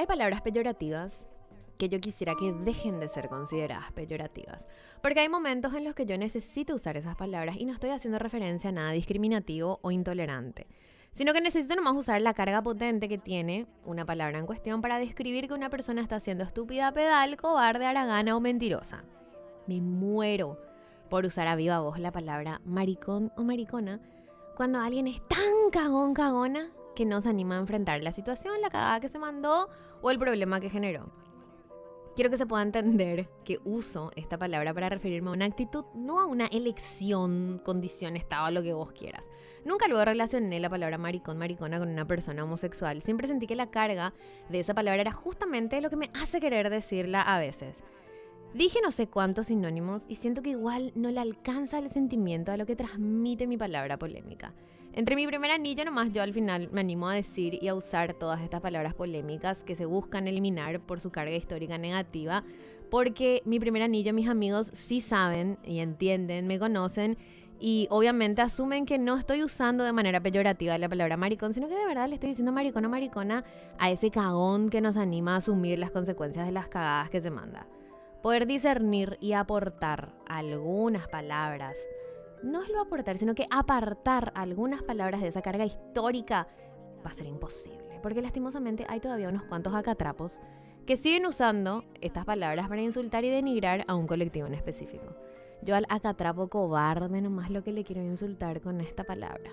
Hay palabras peyorativas que yo quisiera que dejen de ser consideradas peyorativas. Porque hay momentos en los que yo necesito usar esas palabras y no estoy haciendo referencia a nada discriminativo o intolerante. Sino que necesito nomás usar la carga potente que tiene una palabra en cuestión para describir que una persona está siendo estúpida, pedal, cobarde, aragana o mentirosa. Me muero por usar a viva voz la palabra maricón o maricona cuando alguien es tan cagón, cagona que no se anima a enfrentar la situación, la cagada que se mandó o el problema que generó. Quiero que se pueda entender que uso esta palabra para referirme a una actitud, no a una elección, condición, estado, lo que vos quieras. Nunca luego relacioné la palabra maricón, maricona con una persona homosexual. Siempre sentí que la carga de esa palabra era justamente lo que me hace querer decirla a veces. Dije no sé cuántos sinónimos y siento que igual no le alcanza el sentimiento a lo que transmite mi palabra polémica. Entre mi primer anillo nomás yo al final me animo a decir y a usar todas estas palabras polémicas que se buscan eliminar por su carga histórica negativa, porque mi primer anillo mis amigos sí saben y entienden, me conocen y obviamente asumen que no estoy usando de manera peyorativa la palabra maricón, sino que de verdad le estoy diciendo maricón o maricona a ese cagón que nos anima a asumir las consecuencias de las cagadas que se manda. Poder discernir y aportar algunas palabras, no es lo aportar, sino que apartar algunas palabras de esa carga histórica va a ser imposible, porque lastimosamente hay todavía unos cuantos acatrapos que siguen usando estas palabras para insultar y denigrar a un colectivo en específico. Yo al acatrapo cobarde nomás lo que le quiero insultar con esta palabra.